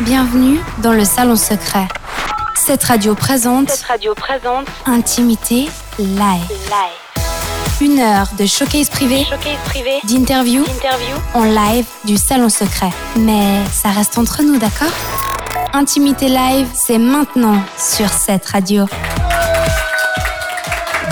Bienvenue dans le salon secret. Cette radio présente. Cette radio présente. Intimité live. Live. Une heure de showcase privé. Showcase privé. D'interview. Interview. En live du salon secret. Mais ça reste entre nous, d'accord? Intimité live, c'est maintenant sur cette radio.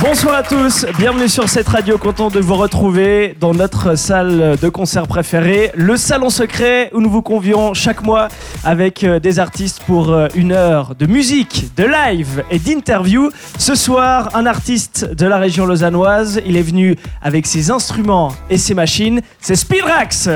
Bonsoir à tous, bienvenue sur cette radio, content de vous retrouver dans notre salle de concert préférée, le Salon Secret, où nous vous convions chaque mois avec euh, des artistes pour euh, une heure de musique, de live et d'interview. Ce soir, un artiste de la région lausannoise, il est venu avec ses instruments et ses machines, c'est Speedrax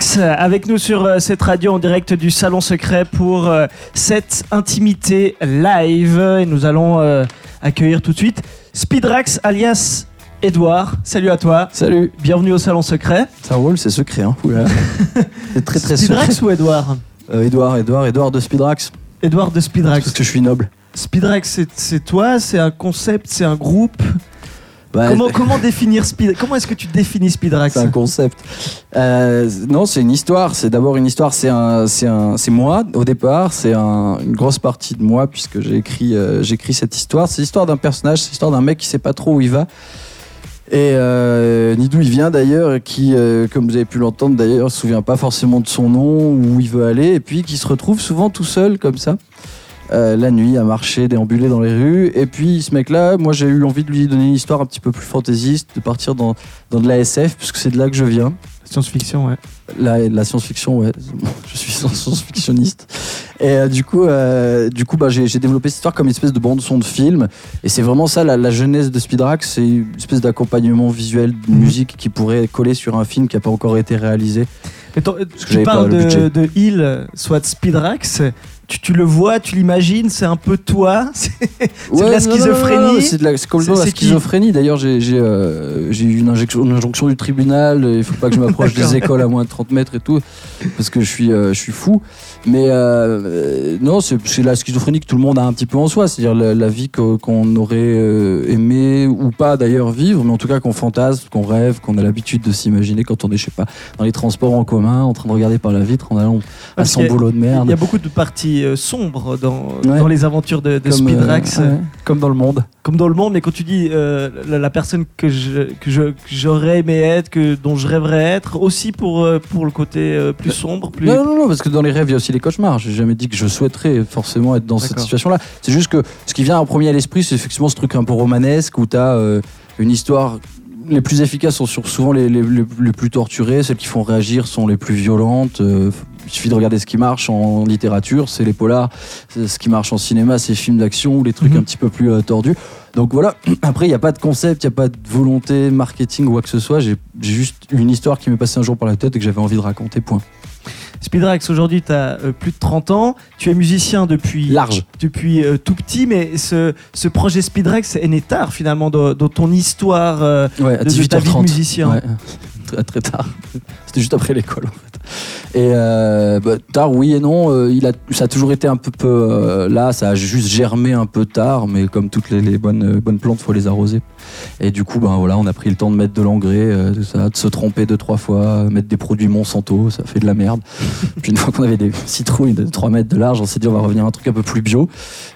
Speedrax avec nous sur euh, cette radio en direct du Salon Secret pour euh, cette intimité live. Et nous allons euh, accueillir tout de suite Speedrax alias Edouard. Salut à toi. Salut, Bienvenue au Salon Secret. ça roule, c'est secret. Hein. C'est très très secret. Speedrax ou Edouard Euh, Edouard, Edouard, Edouard de Speedrax. Edouard de Speedrax. Parce que je suis noble. Speedrax, c'est toi, c'est un concept, c'est un groupe. Bah, comment comment définir Speed Comment est-ce que tu définis Speedrax C'est un concept. Euh, non, c'est une histoire. C'est d'abord une histoire. C'est un, c'est un, c'est moi au départ. C'est un- une grosse partie de moi puisque j'ai écrit, euh, j'ai écrit cette histoire. C'est l'histoire d'un personnage. C'est l'histoire d'un mec qui sait pas trop où il va. Et euh, ni d'où il vient d'ailleurs, et qui, euh, comme vous avez pu l'entendre d'ailleurs, se souvient pas forcément de son nom, où il veut aller, et puis qui se retrouve souvent tout seul comme ça, euh, la nuit, à marcher, déambuler dans les rues. Et puis ce mec-là, moi j'ai eu envie de lui donner une histoire un petit peu plus fantaisiste, de partir dans, dans de la SF, puisque c'est de là que je viens. Science-fiction, ouais. La, la science-fiction, ouais. Je suis science-fictionniste. Et euh, du coup, euh, du coup bah, j'ai développé cette histoire comme une espèce de bande-son de film. Et c'est vraiment ça, la, la jeunesse de Speedrax. C'est une espèce d'accompagnement visuel de Mhm. musique qui pourrait coller sur un film qui n'a pas encore été réalisé. Mais ton- tu parles pas de, de Hill, soit de Speedrax, tu, tu le vois, tu l'imagines, c'est un peu toi. C'est de la schizophrénie. C'est de la- c'est complètement la schizophrénie. D'ailleurs, j'ai j'ai, euh, eu une injection, une injonction du tribunal. Il faut pas que je m'approche des écoles à moins de 30 mètres et tout, parce que je suis, euh, je suis fou. Mais euh, euh, non, c'est c'est la schizophrénie que tout le monde a un petit peu en soi. C'est-à-dire la, la vie que- qu'on aurait euh, aimé ou pas d'ailleurs vivre, mais en tout cas qu'on fantasme, qu'on rêve, qu'on a l'habitude de s'imaginer quand on est, je sais pas, dans les transports en commun, en train de regarder par la vitre en allant à son boulot de Il merde. y a beaucoup de parties euh, sombres dans, Ouais. dans les aventures de, de Comme, euh, Speedrax, ouais, comme dans le monde. comme dans le monde. Mais quand tu dis euh, la, la personne que je- que je- que j'aurais aimé être, que, dont je rêverais être, aussi pour, pour le côté plus sombre, plus. Non, non, non, parce que dans les rêves, il y a aussi les cauchemars. J'ai jamais dit que je souhaiterais forcément être dans cette situation-là. C'est juste que ce qui vient en premier à l'esprit, c'est effectivement ce truc un peu romanesque où tu as une histoire. Les plus efficaces sont souvent les, les- les- les plus torturées, celles qui font réagir sont les plus violentes. Euh, il suffit de regarder ce qui marche en littérature, c'est les polars. Ce qui marche en cinéma, c'est les films d'action ou les trucs Mhm. un petit peu plus euh, tordus. Donc voilà, après, il n'y a pas de concept, il n'y a pas de volonté marketing ou quoi que ce soit. J'ai juste une histoire qui m'est passée un jour par la tête et que j'avais envie de raconter, point. Speedrax, aujourd'hui, tu as plus de 30 ans. Tu es musicien depuis, Large. depuis euh, tout petit, mais ce, ce projet Speedrax est né tard finalement dans, dans ton histoire. euh, Ouais, à de- de ta vie de 18h30. musicien. Ouais, très, très tard. C'était juste après l'école. Et euh, bah, tard, oui et non. euh, il a, ça a toujours été un peu, peu euh, là. Ça a juste germé un peu tard, mais comme toutes les, les bonnes, euh, bonnes plantes, faut les arroser. Et du coup, ben voilà, on a pris le temps de mettre de l'engrais, euh, de, ça, de se tromper deux trois fois, mettre des produits Monsanto, ça fait de la merde. Puis une fois qu'on avait des citrouilles de 3 mètres de large, on s'est dit on va revenir à un truc un peu plus bio.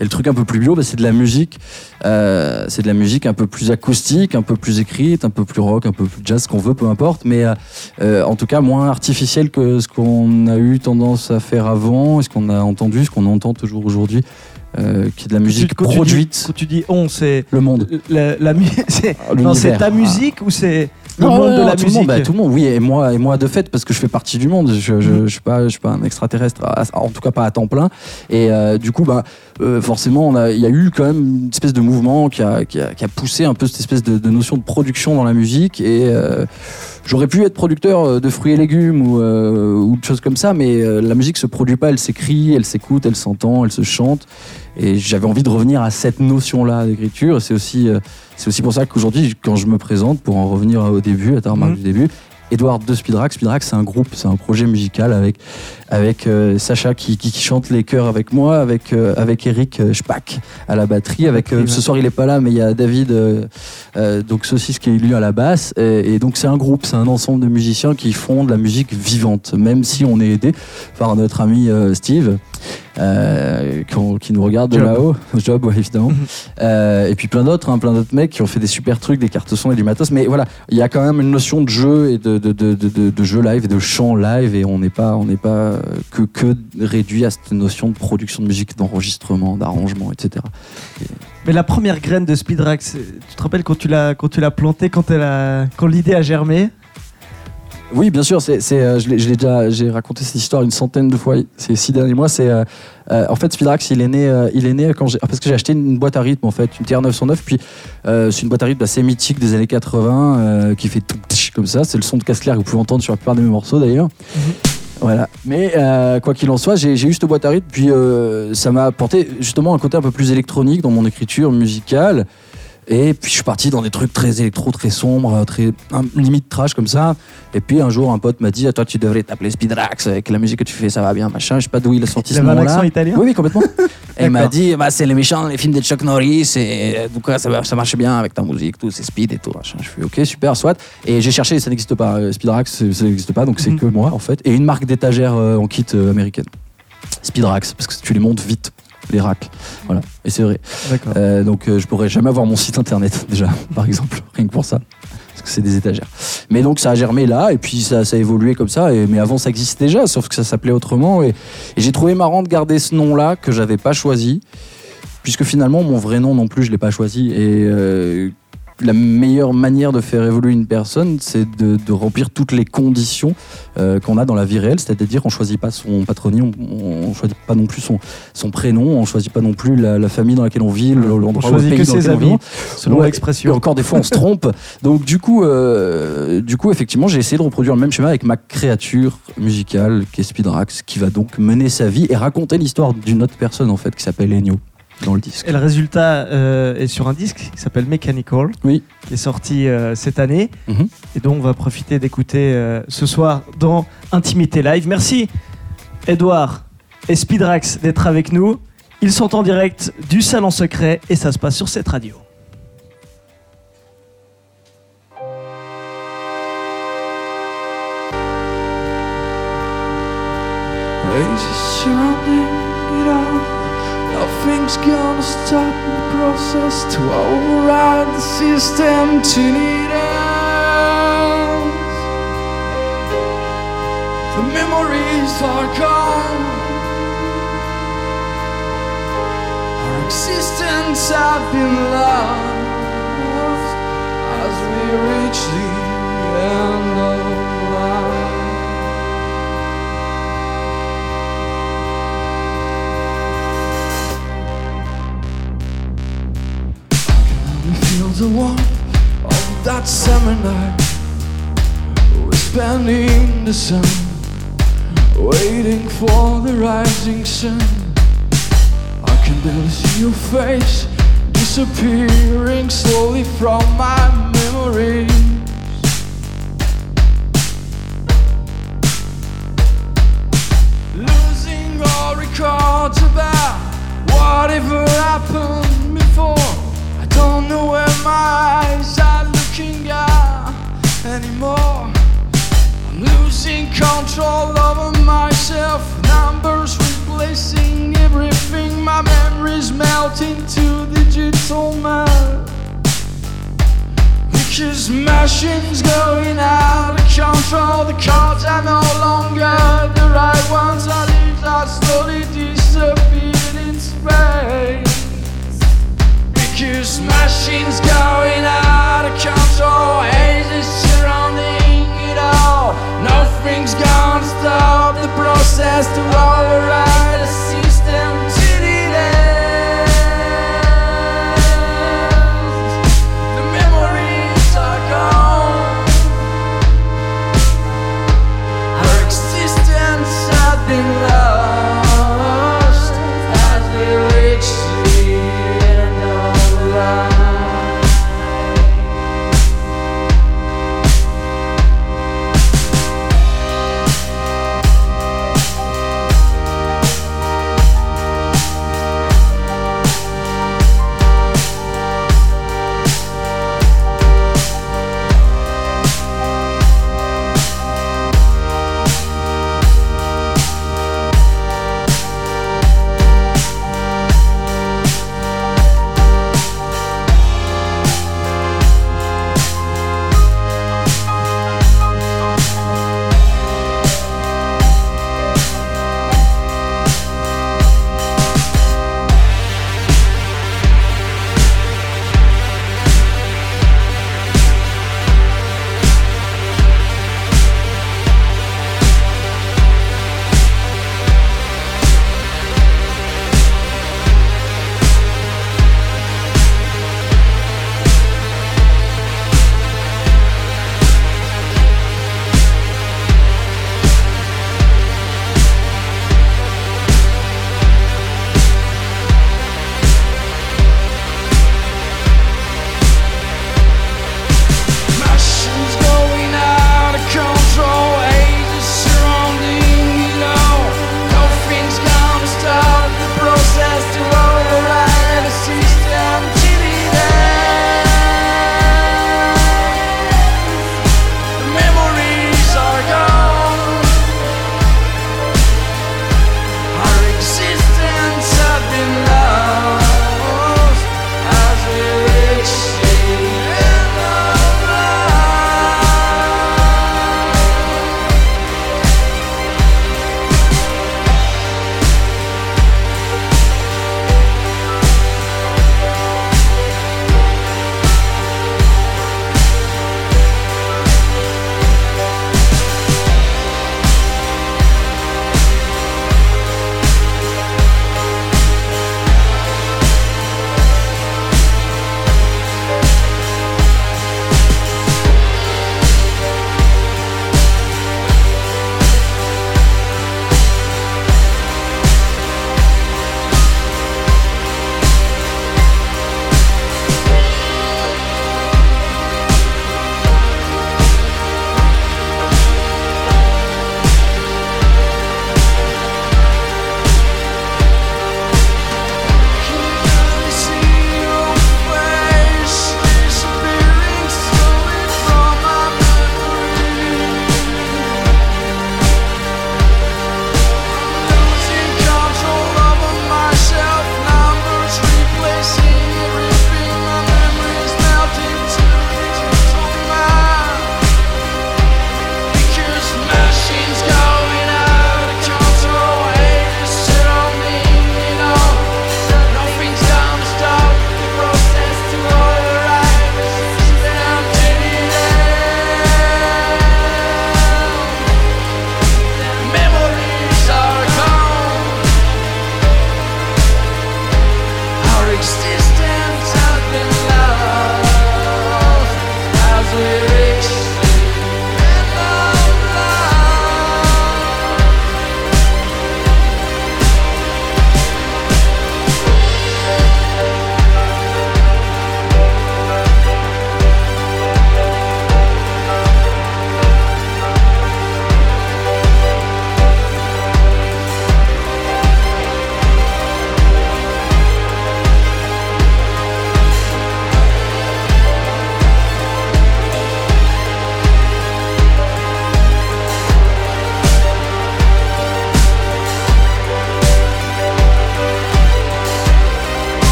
Et le truc un peu plus bio, bah, c'est de la musique. Euh, c'est de la musique un peu plus acoustique, un peu plus écrite, un peu plus rock, un peu plus jazz, ce qu'on veut, peu importe. Mais euh, euh, en tout cas, moins artificielle que ce qu'on a eu tendance à faire avant, et ce qu'on a entendu, ce qu'on entend toujours aujourd'hui, euh, qui est de la musique quand tu dis- produite. Quand tu dis on, c'est Le monde. la, la c'est- Ah, non, c'est ta Ah. musique ou c'est le Non, monde non, de la tout musique Le monde, bah, tout le monde, oui, et moi, et moi de fait, parce que je fais partie du monde. Je, je, je suis pas, je suis pas un extraterrestre, en tout cas pas à temps plein. Et euh, du coup, bah, euh, forcément, il y a eu quand même une espèce de mouvement qui a, qui a, qui a poussé un peu cette espèce de, de notion de production dans la musique. Et euh, j'aurais pu être producteur euh, de fruits et légumes ou, euh, ou de choses comme ça, mais euh, la musique se produit pas, elle s'écrit, elle s'écoute, elle s'entend, elle se chante. Et j'avais envie de revenir à cette notion-là d'écriture. C'est aussi, euh, c'est aussi pour ça qu'aujourd'hui, quand je me présente, pour en revenir au début, à ta remarque Mhm. du début, Edouard de Speedrax. Speedrax, c'est un groupe, c'est un projet musical avec, avec euh, Sacha qui, qui, qui chante les chœurs avec moi, avec, euh, avec Eric euh, Spack à la batterie. Avec, euh, ce soir, il est pas là, mais il y a David, euh, euh, donc Saucisse qui est lui à la basse. Et, et donc, c'est un groupe, c'est un ensemble de musiciens qui font de la musique vivante, même si on est aidé par notre ami Steve. euh, qu'on- qui nous regarde de Job. là-haut, Job, ouais, évidemment. Mhm. Euh, et puis plein d'autres, hein, plein d'autres mecs qui ont fait des super trucs, des cartes son et du matos. Mais voilà, il y a quand même une notion de jeu et de, de, de- de jeu live et de chant live. Et on n'est pas, on n'est pas euh, que, que réduit à cette notion de production de musique, d'enregistrement, d'arrangement, etc. Mais la première graine de Speedrax, tu te rappelles quand tu l'as quand tu l'as plantée, quand elle a quand l'idée a germé? Oui, bien sûr, c'est, c'est, euh, je, l'ai, je l'ai déjà j'ai raconté cette histoire une centaine de fois ces six derniers mois. C'est, euh, euh, en fait, Speedrax, il est né, euh, il est né quand j'ai, parce que j'ai acheté une boîte à rythme, en fait, une TR-909. Puis c'est une boîte à rythme assez mythique des années 80 euh, qui fait tout comme ça. C'est le son de casse que vous pouvez entendre sur la plupart de mes morceaux d'ailleurs. Voilà. Mais euh, quoi qu'il en soit, j'ai, eu cette boîte à rythme, puis euh, ça m'a apporté justement un côté un peu plus électronique dans mon écriture musicale. Et puis je suis parti dans des trucs très électro, très sombres, très un- limite trash comme ça. Et puis un jour, un pote m'a dit ah, Toi, tu devrais t'appeler Speedrax, avec la musique que tu fais, ça va bien, machin. Je sais pas d'où il a sorti Il ce nom-là. accent italien Oui, oui, complètement. et il m'a dit bah, C'est les méchants, les films de Chuck Norris, et donc ouais, ça, ça marche bien avec ta musique, tout, c'est speed et tout. machin. Je fais Ok, super, soit. Et j'ai cherché, ça n'existe pas. Euh, Speedrax, ça n'existe pas, donc c'est Mhm. que moi, en fait. Et une marque d'étagère euh, en kit euh, américaine. Speedrax, parce que tu les montes vite, les racks. Voilà. Et c'est vrai. Euh, donc euh, je pourrais jamais avoir mon site internet déjà, par exemple, rien que pour ça. Parce que c'est des étagères. Mais donc ça a germé là, et puis ça, ça a évolué comme ça. Et, mais avant ça existait déjà, sauf que ça s'appelait autrement. Et, et j'ai trouvé marrant de garder ce nom-là que j'avais pas choisi, puisque finalement mon vrai nom non plus je l'ai pas choisi. Et euh, la meilleure manière de faire évoluer une personne, c'est de, de remplir toutes les conditions euh, qu'on a dans la vie réelle, c'est-à-dire on choisit pas son patronyme, on, on choisit pas non plus son, son prénom, on choisit pas non plus la, la famille dans laquelle on vit, le- On l'endroit, choisit le que pays dans ses on amis, vit. selon Ouais, l'expression. encore des fois on se trompe. Donc du coup, euh, du coup effectivement, j'ai essayé de reproduire le même schéma avec ma créature musicale qui est Speedrax, qui va donc mener sa vie et raconter l'histoire d'une autre personne en fait qui s'appelle Ennio dans le disque. Et le résultat euh, est sur un disque qui s'appelle Mechanical, Oui. qui est sorti euh, cette année. Mhm. Et donc, on va profiter d'écouter euh, ce soir dans Intimité Live. Merci, Edouard et Speedrax, d'être avec nous. Ils sont en direct du Salon Secret et ça se passe sur cette radio. Nothing's gonna stop the process to override the system to need ends. The memories are gone. Our existence have been lost as we reach the end of the warmth of that summer night. We're spending the sun, waiting for the rising sun. I can barely see your face disappearing slowly from my memories. Machines going out of control. The cards are no longer the right ones. Our lives are slowly disappearing in space. Because machines going out of control. Haze is surrounding it all. Nothing's gonna stop the process to override the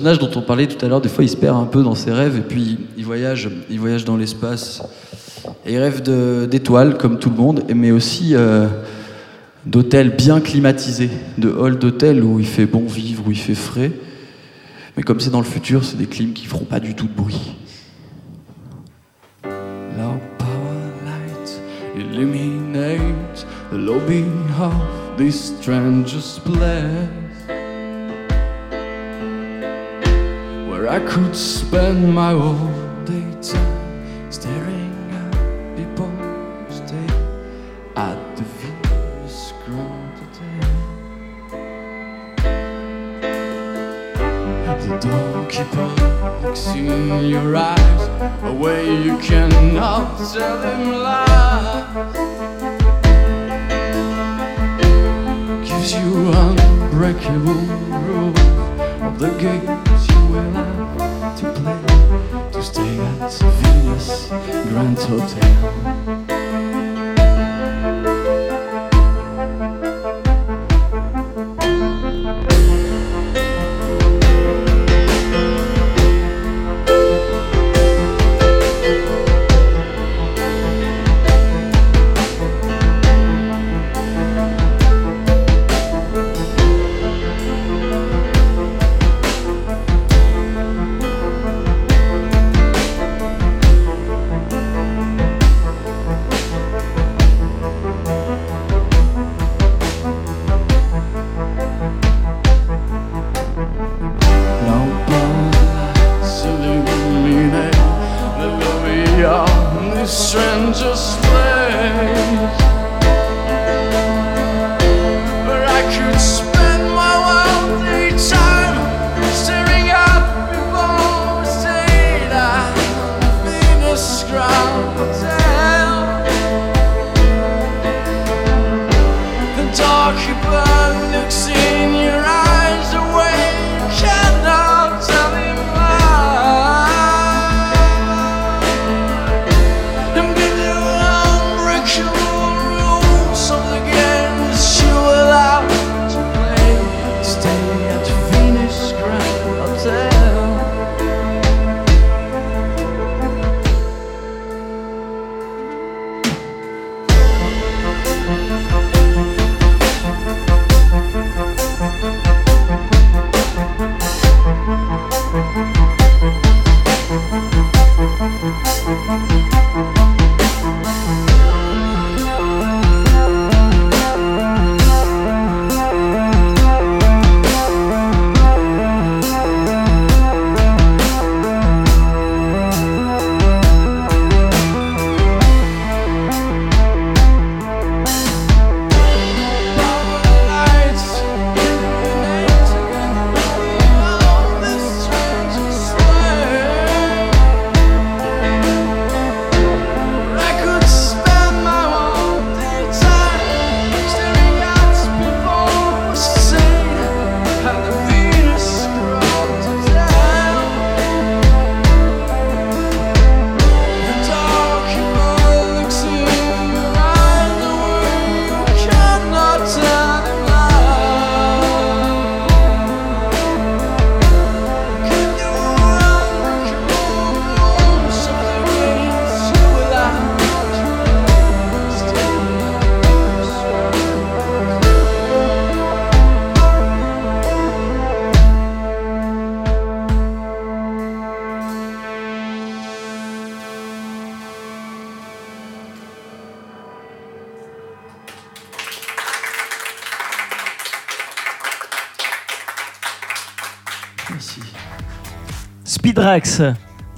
personnage dont on parlait tout à l'heure, des fois, il se perd un peu dans ses rêves et puis il voyage, il voyage dans l'espace. Et il rêve d'étoiles, comme tout le monde, mais aussi euh, d'hôtels bien climatisés, de halls d'hôtels où il fait bon vivre, où il fait frais. Mais comme c'est dans le futur, c'est des clims qui feront pas du tout de bruit. Illuminate the lobby of this place. I could spend my whole daytime staring at people stay at the Venus Grand Hotel. The doorkeeper looks in your eyes a way you cannot tell him lies. Gives you unbreakable rules of the games you to play to stay at Venus Grand Hotel.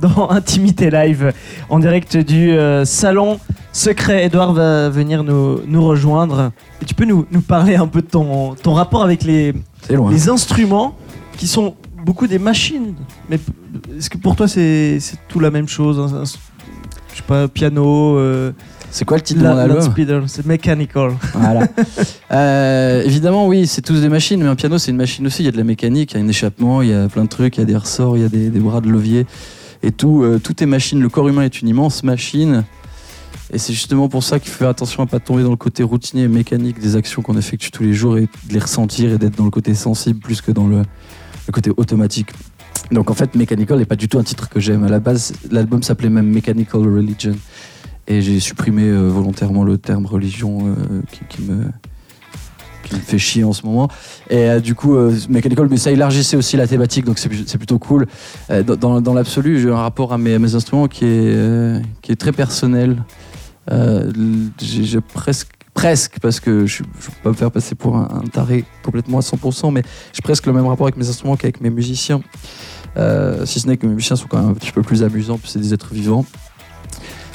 Dans Intimité Live en direct du euh, salon secret. Edouard va venir nous, nous rejoindre. Et tu peux nous, nous parler un peu de ton, ton rapport avec les, les instruments qui sont beaucoup des machines. Mais est-ce que pour toi c'est c'est tout la même chose Je sais pas, piano, euh, C'est quoi le titre de la- mon album loudspeeder, c'est mechanical. Voilà. Euh, évidemment, oui, c'est tous des machines, mais un piano, c'est une machine aussi. Il y a de la mécanique, il y a un échappement, il y a plein de trucs, il y a des ressorts, il y a des, des bras de levier. Et tout, euh, tout est machine. Le corps humain est une immense machine. Et c'est justement pour ça qu'il faut faire attention à pas tomber dans le côté routinier et mécanique des actions qu'on effectue tous les jours et de les ressentir et d'être dans le côté sensible plus que dans le, le côté automatique. Donc en fait, Mechanical n'est pas du tout un titre que j'aime. À la base, l'album s'appelait même Mechanical Religion. Et j'ai supprimé euh, volontairement le terme religion euh, qui, me, fait chier en ce moment. Et euh, du coup, Mechanical, mais ça élargissait aussi la thématique, donc c'est plutôt cool. Dans l'absolu, j'ai un rapport à mes, instruments qui est, très personnel. J'ai presque parce que je ne peux pas me faire passer pour un, taré complètement à 100%, mais j'ai presque le même rapport avec mes instruments qu'avec mes musiciens. Si ce n'est que mes musiciens sont quand même un petit peu plus amusants, puis c'est des êtres vivants.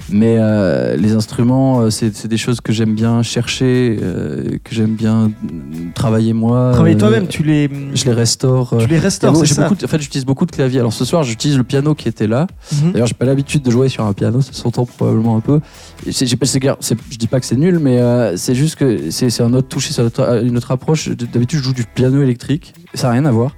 Mais euh, les instruments, euh, c'est c'est des choses que j'aime bien chercher, euh, que j'aime bien mm, travailler moi. Travailler Euh, toi-même, tu les, Je les restaure. euh, tu les restaures, c'est ça beaucoup de- en fait, j'utilise beaucoup de claviers. Alors ce soir, j'utilise le piano qui était là. Mhm. D'ailleurs, j'ai pas l'habitude de jouer sur un piano, ça s'entend probablement un peu. Et c'est- j'ai pas- c'est clair, c'est- je dis pas que c'est nul, mais euh, c'est juste que c'est c'est un autre touché, c'est une autre approche. D'habitude, je joue du piano électrique, ça n'a rien à voir.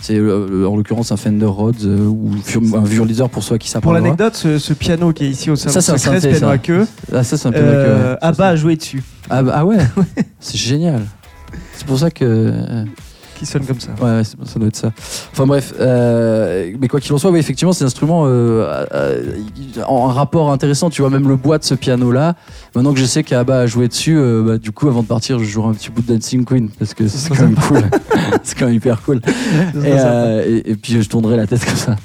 C'est euh, en l'occurrence un Fender Rhodes euh, ou un vieux leader pour ceux qui savent Pour l'anecdote, ce, ce piano qui est ici au salon Ça, c'est un secret, synthé, piano ça. à queue, Ah, ça, c'est un piano euh, que. Abba a joué dessus, Ah, bah- ah ouais, c'est génial. C'est pour ça que. Qui sonne comme ça. Ouais, ouais, ça doit être ça. Enfin bref, euh, mais quoi qu'il en soit, oui, effectivement, c'est un instrument euh, euh, en rapport intéressant. Tu vois, même le bois de ce piano-là, maintenant que je sais qu'Abba a joué dessus, euh, bah, du coup, avant de partir, je jouerai un petit bout de Dancing Queen parce que c'est quand même cool. c'est quand même hyper cool. Et, et puis je tournerai la tête comme ça.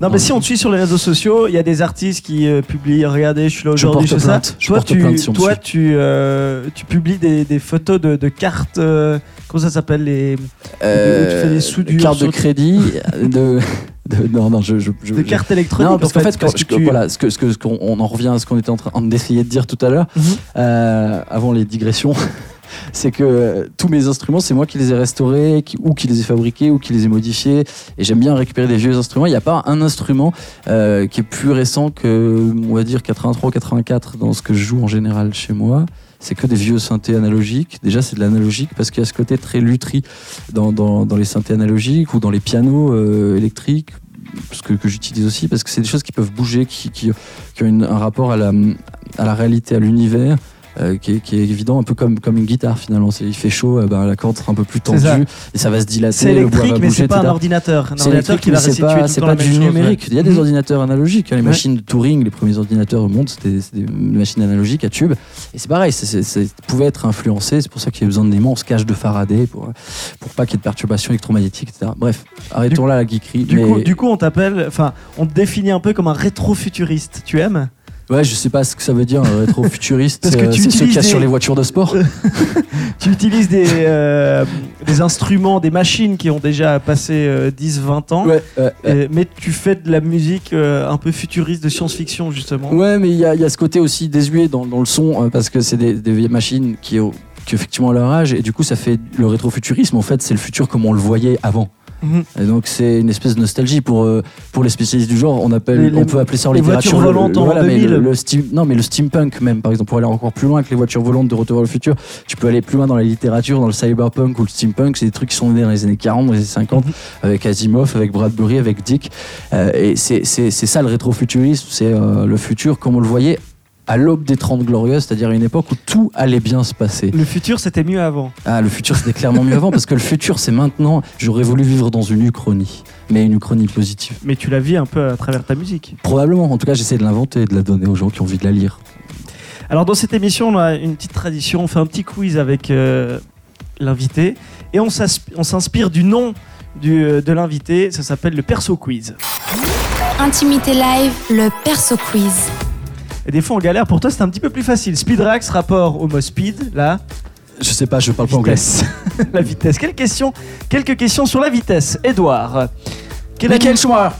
Non, mais si on te suit sur les réseaux sociaux, il y a des artistes qui euh, publient. Regardez, je suis là aujourd'hui, je porte ça. Je Toi, porte tu, plainte si on me toi suit. tu, euh, tu publies des, des photos de, de cartes. euh, comment ça s'appelle les Euh, tu fais des soudures carte de sur- crédit, de, de- non non, je, je, je- des je- cartes électroniques Non, parce qu'en fait, parce quand- que tu- voilà, ce que, ce que, ce qu'on on en revient à ce qu'on était en train d'essayer de dire tout à l'heure, Mhm. euh, avant les digressions. C'est que tous mes instruments, c'est moi qui les ai restaurés, ou qui les ai fabriqués, ou qui les ai modifiés. Et j'aime bien récupérer des vieux instruments. Il n'y a pas un instrument euh, qui est plus récent que, on va dire, 83, 84 dans ce que je joue en général chez moi. C'est que des vieux synthés analogiques. Déjà, c'est de l'analogique parce qu'il y a ce côté très lutherie dans, les synthés analogiques ou dans les pianos euh, électriques parce que, j'utilise aussi parce que c'est des choses qui peuvent bouger, qui, ont un rapport à la réalité, à l'univers. Euh, qui, est, qui est évident, un peu comme, comme une guitare finalement. Il fait chaud, euh, ben, la corde sera un peu plus ça. tendue et ça va se dilater. c'est le bois électrique, va mais bouger, c'est pas un ordinateur. Un C'est ordinateur électrique, qui va c'est pas, c'est pas du chose, numérique. ouais. Il y a des Mhm. ordinateurs analogiques. hein. Les Ouais. machines de Turing, les premiers ordinateurs au monde, c'était c'était des machines analogiques à tube. Et c'est pareil, c'est- pouvait être influencé. C'est pour ça qu'il y a besoin d'immenses cages de Faraday pour, pour pas qu'il y ait de perturbations électromagnétiques, etc. Bref, arrêtons là la geekerie. Du, mais- coup, du coup, on t'appelle, enfin, on te définit un peu comme un rétro-futuriste. Tu aimes? Ouais, je sais pas ce que ça veut dire, rétro-futuriste. Parce que euh, tu c'est ceux qu'il y a sur les voitures de sport. Tu utilises des, euh, des instruments, des machines qui ont déjà passé euh, 10-20 ans. Ouais. Euh, mais tu fais de la musique euh, un peu futuriste de science-fiction justement. Ouais, mais il y, a il y a ce côté aussi désuet dans, dans le son, euh, parce que c'est des, des vieilles machines qui, qui effectivement à leur âge, et du coup ça fait le rétrofuturisme, en fait c'est le futur comme on le voyait avant. Et donc c'est une espèce de nostalgie pour, euh, pour les spécialistes du genre, on, appelle, Les- on peut appeler ça en les littérature voitures le- volantes en voilà, mais 2000. le, le steam- non mais le steampunk même par exemple, pour aller encore plus loin que les voitures volantes de Retour vers le futur, tu peux aller plus loin dans la littérature, dans le cyberpunk ou le steampunk, c'est des trucs qui sont nés dans les années 40, dans les années 50, Mhm. avec Asimov, avec Bradbury, avec Dick. Euh, et c'est ça le rétrofuturisme, c'est euh, le futur comme on le voyait à l'aube des 30 glorieuses, c'est-à-dire une époque où tout allait bien se passer. Le futur c'était mieux avant. Ah, le futur c'était clairement mieux avant parce que le futur c'est maintenant. J'aurais voulu vivre dans une uchronie, mais une uchronie positive. Mais tu la vis un peu à travers ta musique. Probablement, en tout cas j'essaie de l'inventer et de la donner aux gens qui ont envie de la lire. Alors dans cette émission, on a une petite tradition, on fait un petit quiz avec euh, l'invité et on s'inspire du nom du, euh, de l'invité, ça s'appelle le perso quiz. Intimité live, le perso quiz. Et des fois on galère, pour toi c'est un petit peu plus facile. Speedrax, rapport au mot speed, là, Je sais pas, je parle pas anglais. la vitesse. Quelle question Quelques questions sur la vitesse. Edouard, quel, anim-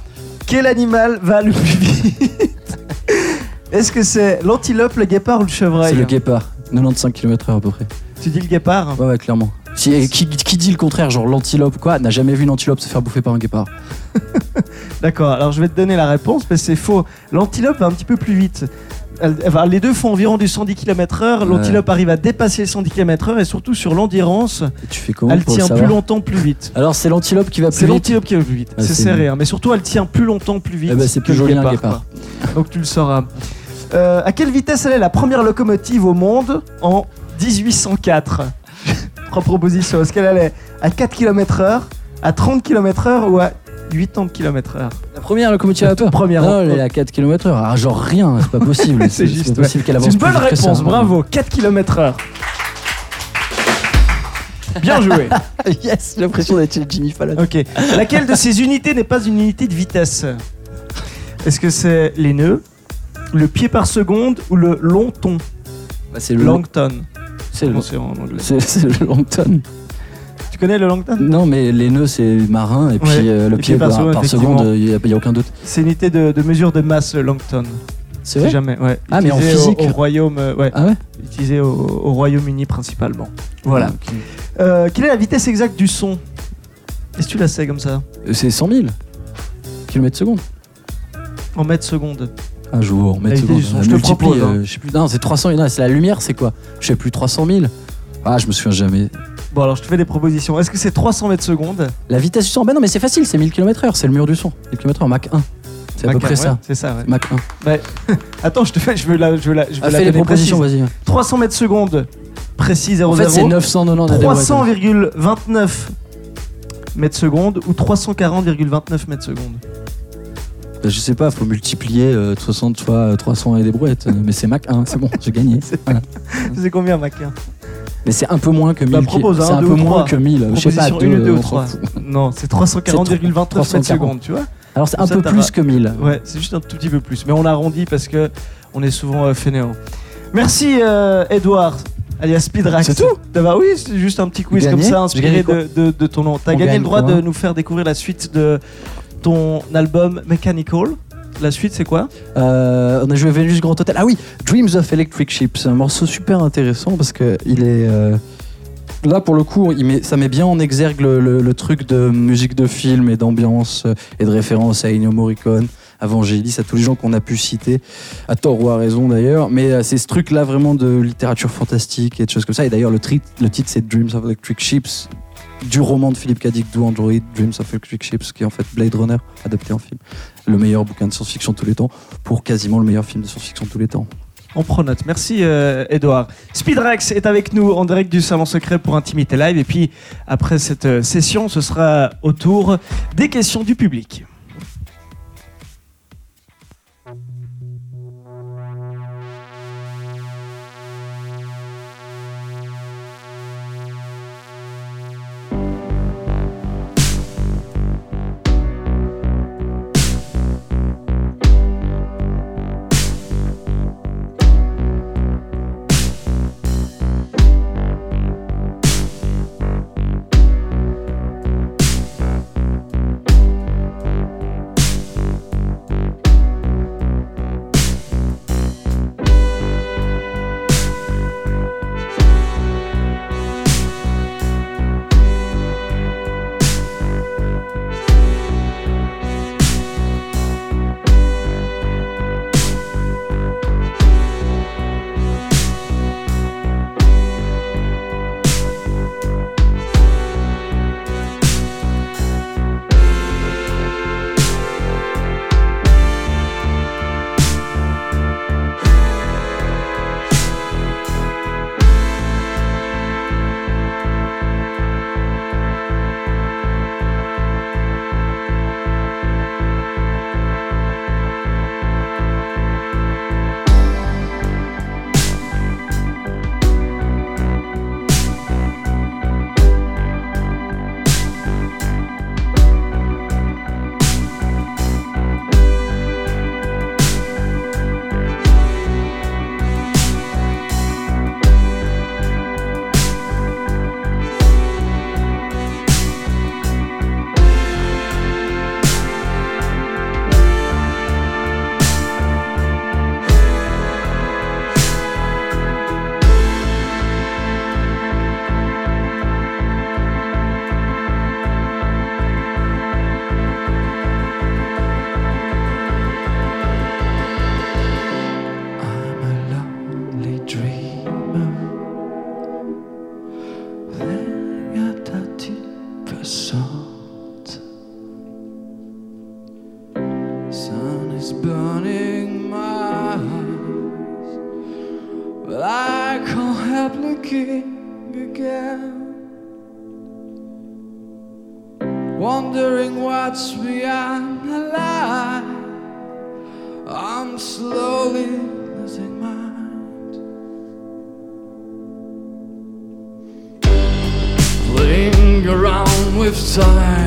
quel animal va le plus vite Est-ce que c'est l'antilope, le guépard ou le chevreuil C'est le guépard, 95 km/h à peu près. Tu dis le guépard Ouais, ouais, clairement. Si, qui, qui dit le contraire, genre l'antilope, quoi, n'a jamais vu une antilope se faire bouffer par un guépard D'accord, alors je vais te donner la réponse, mais c'est faux. L'antilope va un petit peu plus vite. Elle- enfin, les deux font environ du 110 km/h. Ouais. L'antilope arrive à dépasser les 110 km/h et surtout sur l'endurance, elle tient plus longtemps plus vite. Alors c'est l'antilope qui va C'est plus vite. l'antilope qui va plus vite, Ah, c'est c'est serré, hein, mais surtout elle tient plus longtemps plus vite. Eh ben, c'est plus joli un quoi. Donc tu le sauras. Euh, à quelle vitesse est la première locomotive au monde en 1804 Trois propositions. Est-ce qu'elle allait à 4 km/h, à 30 km/h ou à 80 km/h La première locomotive à vapeur première. Non, elle est à 4 km/h. Ah, genre rien, c'est pas possible. C'est juste, possible qu'elle avance C'est une plus bonne vite que ça. réponse, bravo, 4 km/h. Bien joué. yes, j'ai l'impression d'être Jimmy Fallon. Ok. Laquelle de ces unités n'est pas une unité de vitesse? Est-ce que c'est les nœuds, le pied par seconde ou le long ton? Bah, c'est le Longton. C'est le, Comment c'est en anglais c'est- c'est le Longton. Tu connais le Langton Non, mais les nœuds, c'est marin, et puis Ouais. euh, le Et pied par par, seconde, par effectivement. seconde, il n'y a, aucun doute. C'est une unité de, de mesure de masse, le Langton. C'est Si vrai? jamais, ouais. Ah, mais en au- physique Au, Royaume, euh, ouais. Ah ouais? Utilisé au, au Royaume-Uni principalement. Voilà. Euh, quelle est la vitesse exacte du son? Est-ce que tu la sais comme ça? Euh, C'est 100 000 km secondes. En mètres secondes. Un jour, La mètre vitesse seconde. du son, euh, je te multiplie, propose, hein. euh, je sais plus. Non, c'est 300 000. non, C'est la lumière, c'est quoi? Je sais plus, 300 000 Ah, je me souviens jamais. Bon, alors je te fais des propositions. Est-ce que c'est 300 mètres secondes? La vitesse du son, ben non, mais c'est facile, c'est 1000 km/h, c'est le mur du son. 1000 km/h, Mach 1. C'est à peu près un, ça. C'est ça, ouais. Mach 1. Attends, je te fais, je veux la, je veux la, je veux Ah, la fais les propositions, vas-y. 300 mètres secondes, précis 00. En fait, c'est 990 300,29 mètres secondes ou 340,29 mètres secondes? Je sais pas, faut multiplier euh, 60 fois euh, 300 et des brouettes. euh, Mais c'est Mach 1, c'est bon, j'ai gagné. Voilà. C'est combien, Mach 1 Mais c'est un peu moins que 1000. Bah, propose, hein, c'est un peu moins que 1000. Je sais pas, Proposition 1 ou deux, 2 ou on s'en 3 fout. Non, c'est 340,29 mètres 340. secondes, tu vois Alors c'est un Ça, peu plus que 1000. Ouais, c'est juste un tout petit peu plus. Mais on arrondit parce que on est souvent euh, fainéant. Merci, euh, Edouard, alias Speedrax. C'est tout? Ah Bah oui, c'est juste un petit quiz Gagné comme ça, inspiré de, de- de ton nom. T'as gagné le droit de nous faire découvrir la suite de ton album Mechanical. La suite, c'est quoi? Euh, on a joué Venus Grand Hotel. Ah oui, Dreams of Electric Sheep. C'est un morceau super intéressant parce que il est. euh, Là, pour le coup, ça met bien en exergue le, truc de musique de film et d'ambiance euh, et de référence à Ennio Morricone, à Vangelis, à tous les gens qu'on a pu citer, à tort ou à raison d'ailleurs. Mais c'est ce truc-là vraiment de littérature fantastique et de choses comme ça. Et d'ailleurs, le, le titre, c'est Dreams of Electric Ships, du roman de Philippe Cadic, Do Android, Dreams of Electric Ships, qui est en fait Blade Runner, adapté en film. Le meilleur bouquin de science-fiction de tous les temps, pour quasiment le meilleur film de science-fiction de tous les temps. On prend note. Merci, euh, Edouard. Speedrax est avec nous en direct du Salon Secret pour Intimité Live. Et puis, après cette euh, session, ce sera au tour des questions du public. Salt. Sun is burning my eyes, but I can't help looking again. Wondering what's time,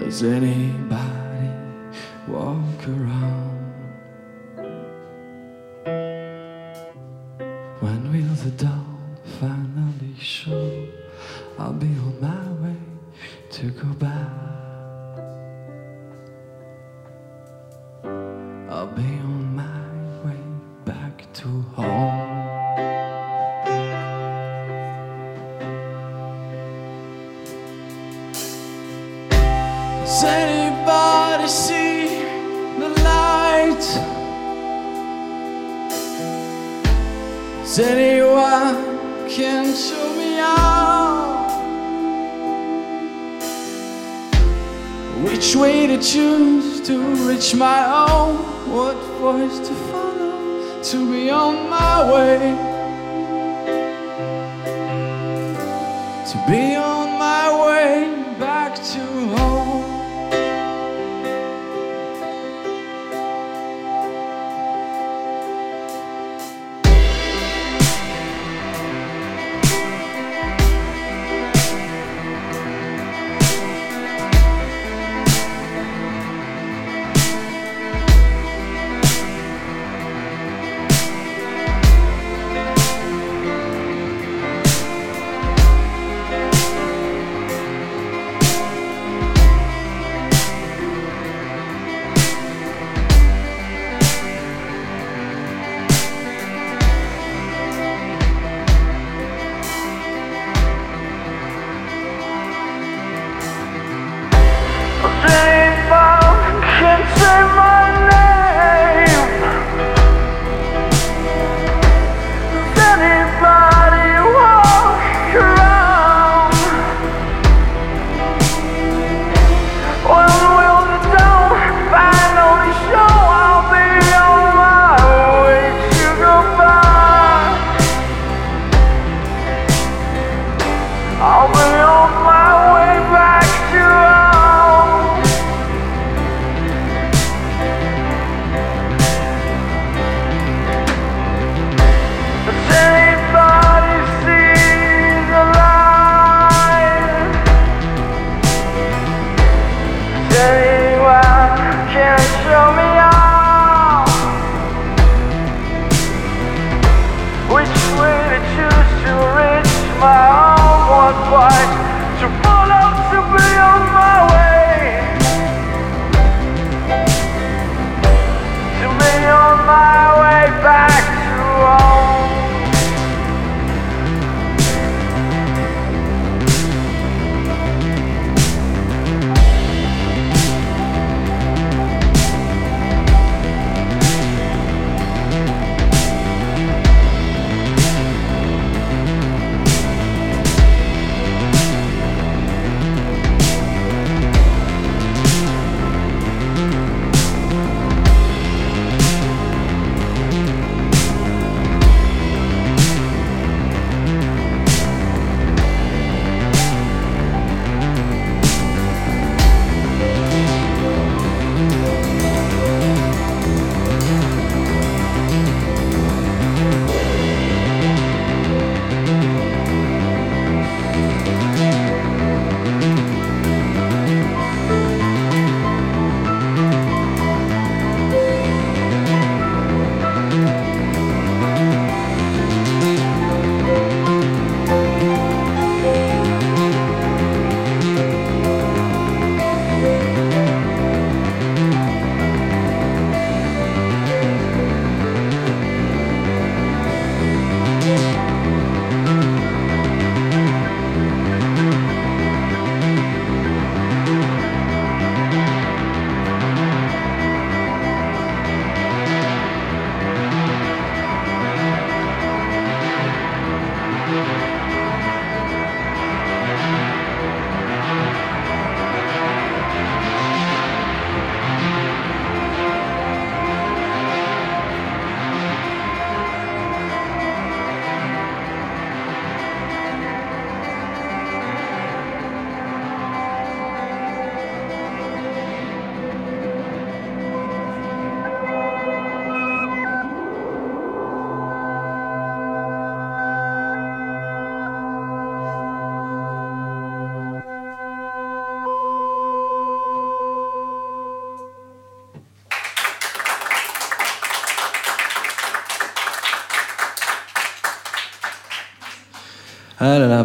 Does anybody walk around? voice to follow, to be on my way, to be on.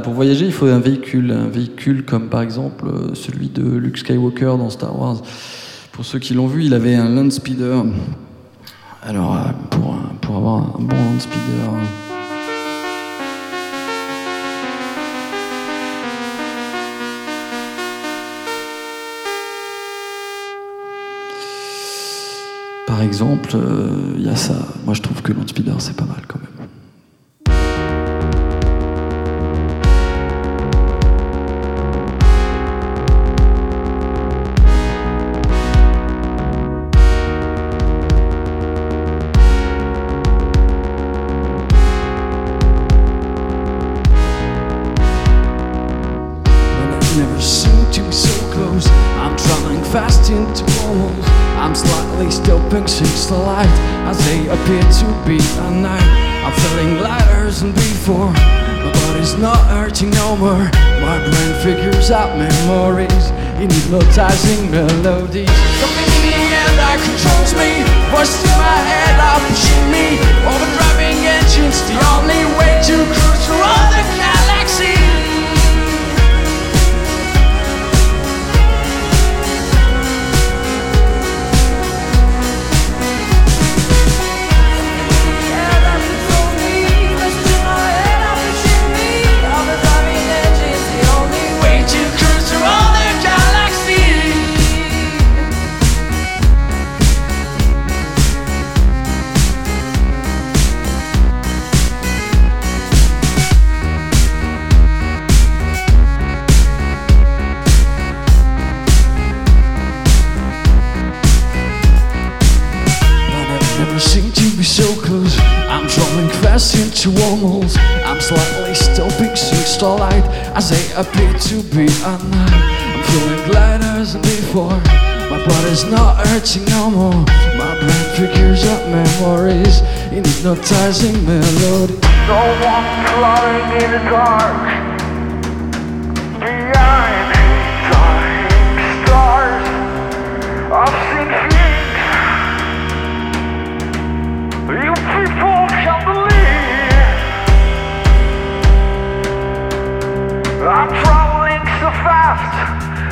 Pour voyager, il faut un véhicule. Un véhicule comme par exemple euh, celui de Luke Skywalker dans Star Wars. Pour ceux qui l'ont vu, il avait un land speeder. Alors, euh, pour, un- pour avoir un bon land speeder. Par exemple, euh, il y a ça. Moi, je trouve que land speeder, c'est pas mal quand même. Never seem to be so close. I'm traveling fast into walls. I'm slightly stopping since the light as they appear to be unknown. I'm feeling lighter than before. My body's not hurting no more. My brain figures out memories in hypnotizing melodies. Something in the air that controls me. Voice in my head are pushing me. Overdriving engines, the only way to cruise through all the galaxy. Into walls. I'm slightly stopping since starlight as they appear to be unnight. I'm feeling lighter than before. My body's not hurting no more. My brain figures up memories in hypnotizing melody. No one flying in the dark.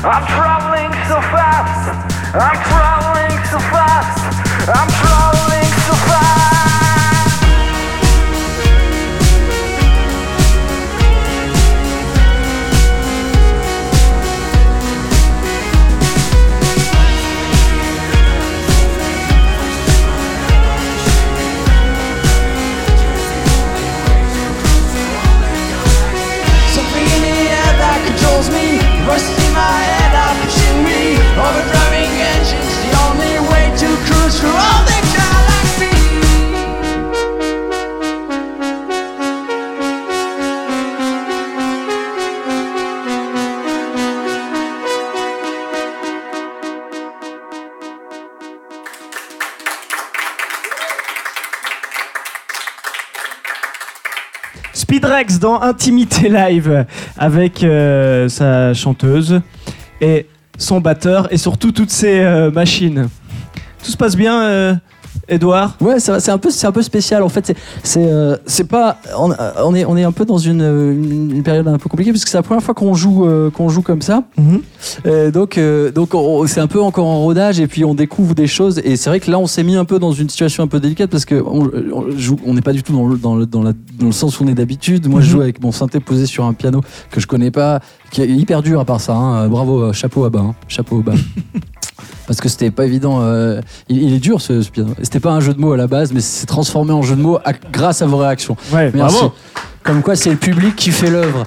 I'm traveling so fast. I'm traveling so fast. I'm traveling dans Intimité Live avec euh, sa chanteuse et son batteur et surtout toutes ses euh, machines. Tout se passe bien, euh, Edouard Ouais, c'est un peu, c'est un peu spécial. En fait, c'est, c'est, euh, pas, on, euh, on est, on est un peu dans une, euh, une, période un peu compliquée parce que c'est la première fois qu'on joue, euh, qu'on joue comme ça. Euh, donc, euh, donc, on- c'est un peu encore en rodage et puis on découvre des choses. Et c'est vrai que là, on s'est mis un peu dans une situation un peu délicate parce que on, on joue, on n'est pas du tout dans le, dans le, dans la- dans le sens où on est d'habitude. Moi, je Mhm. joue avec mon synthé posé sur un piano que je connais pas, qui est hyper dur à part ça. hein. Bravo, chapeau à bas, hein. chapeau au bas. Parce que c'était pas évident. euh, il, il est dur ce, ce piano. C'était pas un jeu de mots à la base, mais c'est transformé en jeu de mots à- grâce à vos réactions. Ouais, Merci. bravo. Comme quoi, c'est le public qui fait l'œuvre.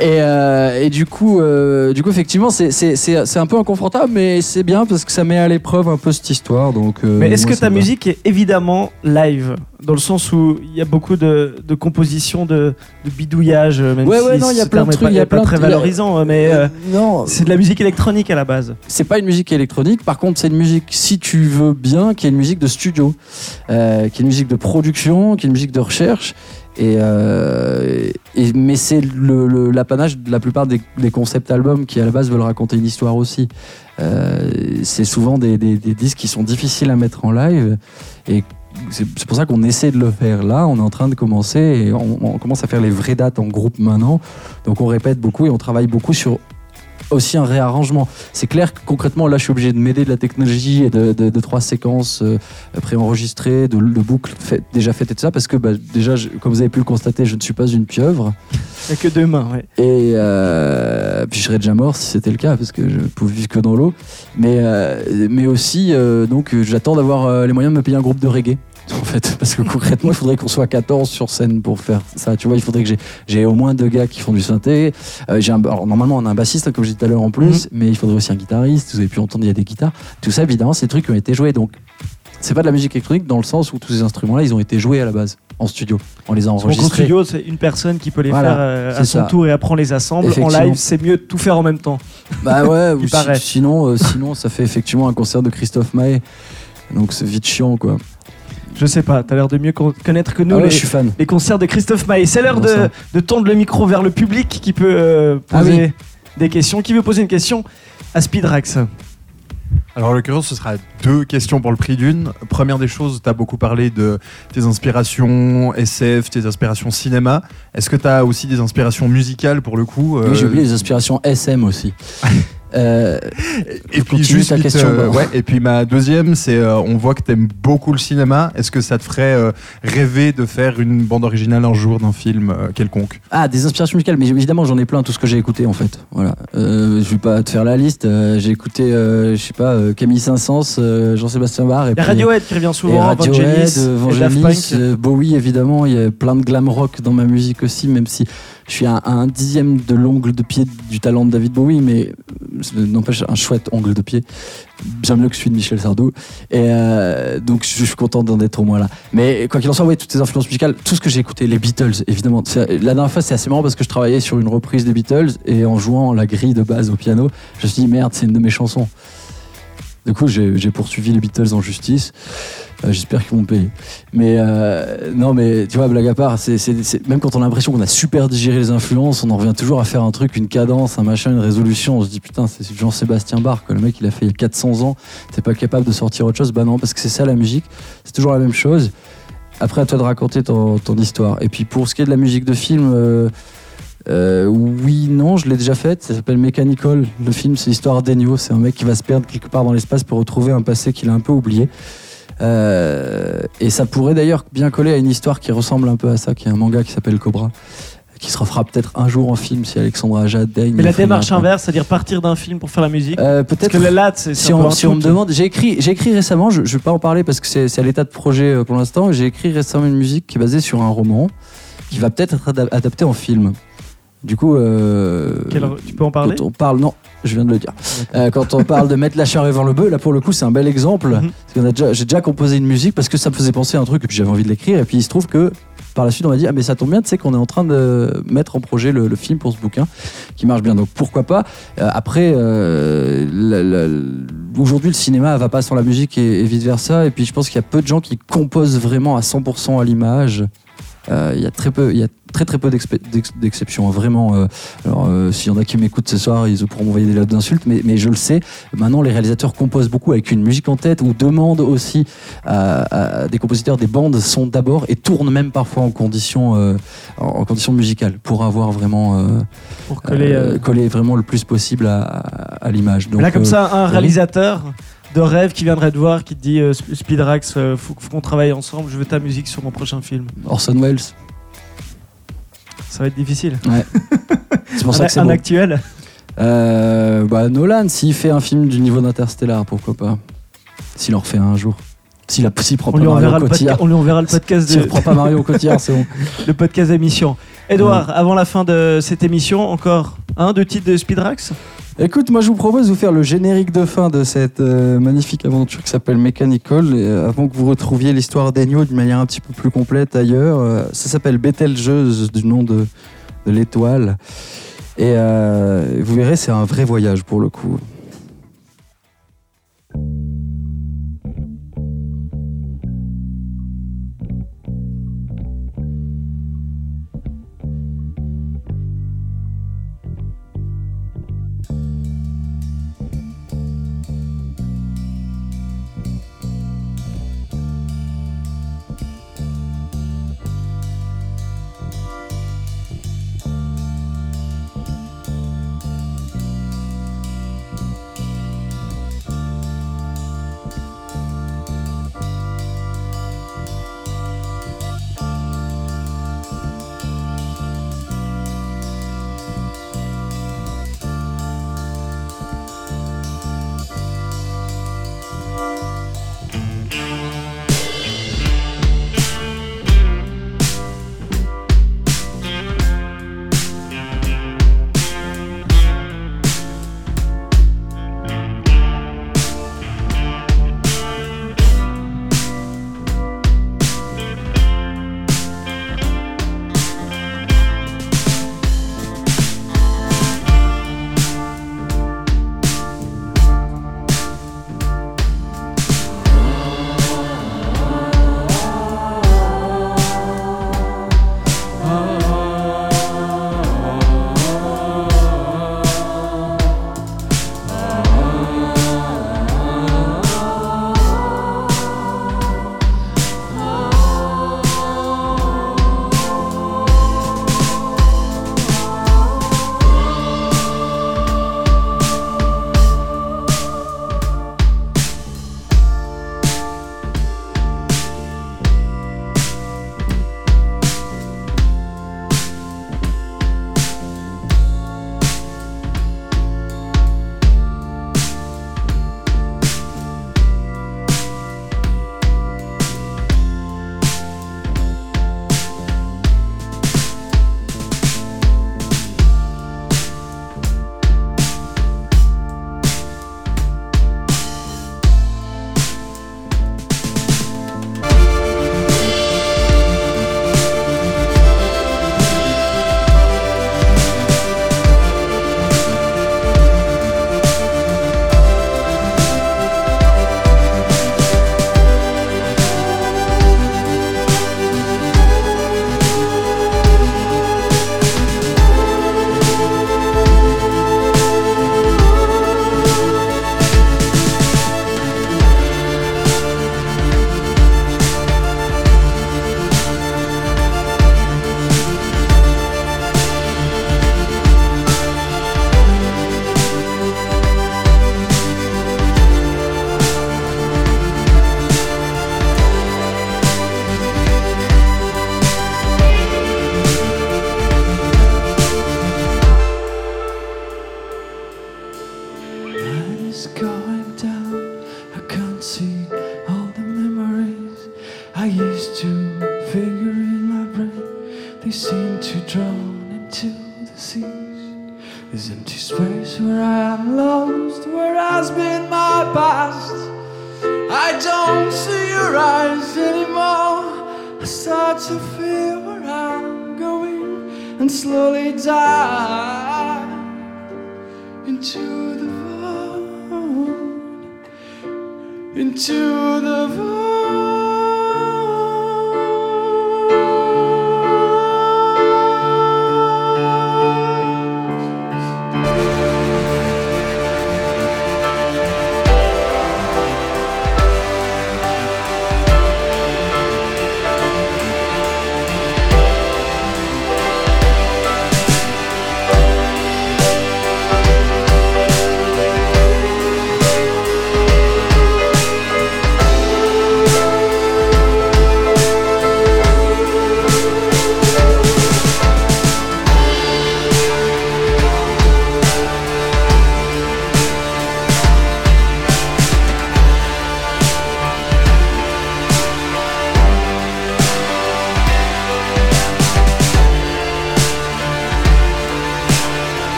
Et, euh, et du coup, euh, du coup, effectivement, c'est- un peu inconfortable, mais c'est bien parce que ça met à l'épreuve un peu cette histoire. Donc, euh, Mais est-ce que ta musique est évidemment live Dans le sens où il y a beaucoup de, de compositions, de, de bidouillage, même Ouais, si ouais, non, il y a plein de trucs, il y a pas plein de- très a- valorisant, mais euh, non, c'est de la musique électronique à la base. c'est pas une musique électronique. Par contre, c'est une musique, si tu veux bien, qui est une musique de studio, euh, qui est une musique de production, qui est une musique de recherche. Euh, mais c'est l'apanage de la plupart des, des concept albums qui à la base veulent raconter une histoire aussi. Euh, c'est souvent des, disques qui sont difficiles à mettre en live et c'est pour ça qu'on essaie de le faire là. On est en train de commencer et on commence à faire les vraies dates en groupe maintenant. Donc on répète beaucoup et on travaille beaucoup sur aussi un réarrangement. C'est clair que concrètement, là, je suis obligé de m'aider de la technologie et de, de- de trois séquences euh, préenregistrées, de, de boucles fait- déjà faites et tout ça, parce que bah, déjà, je- comme vous avez pu le constater, je ne suis pas une pieuvre. Il n'y a que deux mains, ouais. Et euh, puis je serais déjà mort si c'était le cas, parce que je pouvais vivre que dans l'eau. Mais, euh, mais aussi, euh, donc, j'attends d'avoir euh, les moyens de me payer un groupe de reggae. En fait, parce que concrètement, il faudrait qu'on soit 14 sur scène pour faire ça. Tu vois, il faudrait que j'ai- au moins deux gars qui font du synthé. Euh, j'ai un, alors, normalement, on a un bassiste, hein, comme j'ai dit tout à l'heure en plus, mais il faudrait aussi un guitariste. Vous avez pu entendre, il y a des guitares. Tout ça, évidemment, c'est des trucs qui ont été joués. Donc, c'est pas de la musique électronique dans le sens où tous ces instruments-là, ils ont été joués à la base, en studio. On les a enregistrés. studio, c'est une personne qui peut les Voilà, faire euh, à son ça. tour et apprend les assemble. En live, c'est mieux de tout faire en même temps. Bah ouais, ou si- sinon, euh, sinon, ça fait effectivement un concert de Christophe Maé. Donc c'est vite chiant, quoi. Je sais pas, t'as l'air de mieux con- connaître que nous Ah ouais, les, je suis fan. les concerts de Christophe Maé. C'est l'heure de, de tendre le micro vers le public qui peut euh, Ah poser oui. des questions. Qui veut poser une question à Speedrax Alors, en l'occurrence, ce sera deux questions pour le prix d'une. Première des choses, tu as beaucoup parlé de tes inspirations SF, tes inspirations cinéma. Est-ce que tu as aussi des inspirations musicales pour le coup euh, Oui, j'ai oublié les inspirations SM aussi. Euh, Et puis juste ta vite, question, euh, bah. ouais, et puis ma deuxième, c'est euh, on voit que t'aimes beaucoup le cinéma. Est-ce que ça te ferait euh, rêver de faire une bande originale un jour d'un film euh, quelconque? Ah, des inspirations musicales, mais évidemment j'en ai plein, tout ce que j'ai écouté en fait. Voilà. Euh, je vais pas te faire la liste. euh, j'ai écouté, euh, je sais pas, euh, Camille Saint-Saëns, euh, Jean-Sébastien Bach. Et Il y a puis- Radiohead qui revient souvent, Radiohead, Vangelis, et Daft Vangelis, Punk. Bowie évidemment, il y a plein de glam rock dans ma musique aussi, même si je suis à un dixième de l'ongle de pied du talent de David Bowie, mais euh, n'empêche un chouette ongle de pied, bien mieux que celui de Michel Sardou. Et euh, donc je suis content d'en être au moins là. Mais quoi qu'il en soit, ouais, toutes ces influences musicales, tout ce que j'ai écouté, les Beatles, évidemment. La dernière fois, c'est assez marrant parce que je travaillais sur une reprise des Beatles et en jouant la grille de base au piano, je me suis dit merde, c'est une de mes chansons. Du coup, j'ai poursuivi les Beatles en justice. Euh, J'espère qu'ils vont payer. Mais euh, non, mais tu vois, blague à part, même quand on a l'impression qu'on a super digéré les influences, on en revient toujours à faire un truc, une cadence, un machin, une résolution. On se dit putain, c'est Jean-Sébastien Bach, le mec il a fait il y a 400 ans, t'es pas capable de sortir autre chose? Bah non, parce que c'est ça la musique, c'est toujours la même chose. Après, à toi de raconter ton, ton histoire. Et puis pour ce qui est de la musique de film, euh, euh, oui, non, je l'ai déjà faite. Ça s'appelle Mechanical. Le film, c'est l'histoire d'Ennio. C'est un mec qui va se perdre quelque part dans l'espace pour retrouver un passé qu'il a un peu oublié. Euh, et ça pourrait d'ailleurs bien coller à une histoire qui ressemble un peu à ça, qui est un manga qui s'appelle Cobra, qui se refera peut-être un jour en film si Alexandra Jade daigne. Mais la démarche inverse, c'est-à-dire partir d'un film pour faire la musique. Euh, Parce peut-être que là, c'est si on, si on me demande, j'ai écrit, j'ai écrit récemment, je ne vais pas en parler parce que c'est à l'état de projet euh, pour l'instant, j'ai écrit récemment une musique qui est basée sur un roman qui va peut-être être ada- adapté en film. Du coup, euh, Quel- Tu peux en parler quand on parle, non, je viens de le dire. Euh, quand on parle de mettre la charrue avant le bœuf, là pour le coup, c'est un bel exemple. Mhm. Déjà- J'ai déjà composé une musique parce que ça me faisait penser à un truc et puis j'avais envie de l'écrire. Et puis il se trouve que par la suite, on m'a dit Ah, mais ça tombe bien, tu sais qu'on est en train de mettre en projet le, le film pour ce bouquin qui marche bien. Donc pourquoi pas Euh, Après, euh, aujourd'hui, le cinéma va pas sans la musique et, et vice versa. Et puis je pense qu'il y a peu de gens qui composent vraiment à 100% à l'image. Euh, Il y a très peu, il y a très très peu d'exceptions, vraiment. euh, alors, euh, s'il y en a qui m'écoutent ce soir, ils pourront m'envoyer des lettres d'insultes, mais, mais je le sais. Maintenant, les réalisateurs composent beaucoup avec une musique en tête ou demandent aussi à, à des compositeurs des bandes sont d'abord et tournent même parfois en conditions, euh, en, conditions musicales pour avoir vraiment euh, Pour coller. euh, euh, coller vraiment le plus possible à, à- à l'image. Là, comme euh, ça, un oui. De rêve qui viendrait te voir, qui te dit euh, Sp- Speedrax, euh, faut, faut qu'on travaille ensemble, je veux ta musique sur mon prochain film. Orson Welles. Ça va être difficile. C'est pour un ça que c'est un beau. actuel Euh, bah, Nolan, s'il fait un film du niveau d'Interstellar, pourquoi pas? S'il en refait un jour. S'il a s'il prend on pas lui, enverra Mario le Cotillard. on lui enverra le podcast S'il de, reprend pas Mario Cotillard, c'est bon. le podcast d'émission. Edouard, avant la fin de cette émission, encore un, deux titres de Speedrax Écoute, moi je vous propose de vous faire le générique de fin de cette euh, magnifique aventure qui s'appelle Mechanical. Euh, avant que vous retrouviez l'histoire d'Ennio d'une manière un petit peu plus complète ailleurs, euh, ça s'appelle Betelgeuse du nom de, de l'étoile. Et vous verrez, c'est un vrai voyage pour le coup.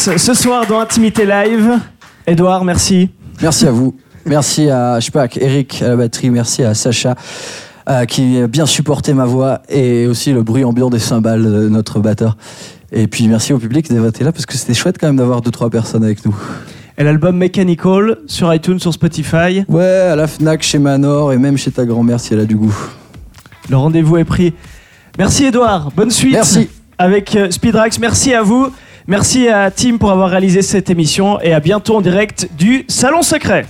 Ce soir dans Intimité Live. Edouard, merci. Merci à vous. Merci à Spack, Eric à la batterie. Merci à Sacha euh, qui a bien supporté ma voix et aussi le bruit ambiant des cymbales de notre batteur. Et puis merci au public d'avoir été là parce que c'était chouette quand même d'avoir deux trois personnes avec nous. Et l'album Mechanical sur iTunes, sur Spotify. Ouais, à la Fnac, chez Manor et même chez ta grand-mère si elle a du goût. Le rendez-vous est pris. Merci Edouard, bonne suite. Merci. Avec euh, Speedrax, merci à vous. Merci à Tim pour avoir réalisé cette émission et à bientôt en direct du Salon Secret.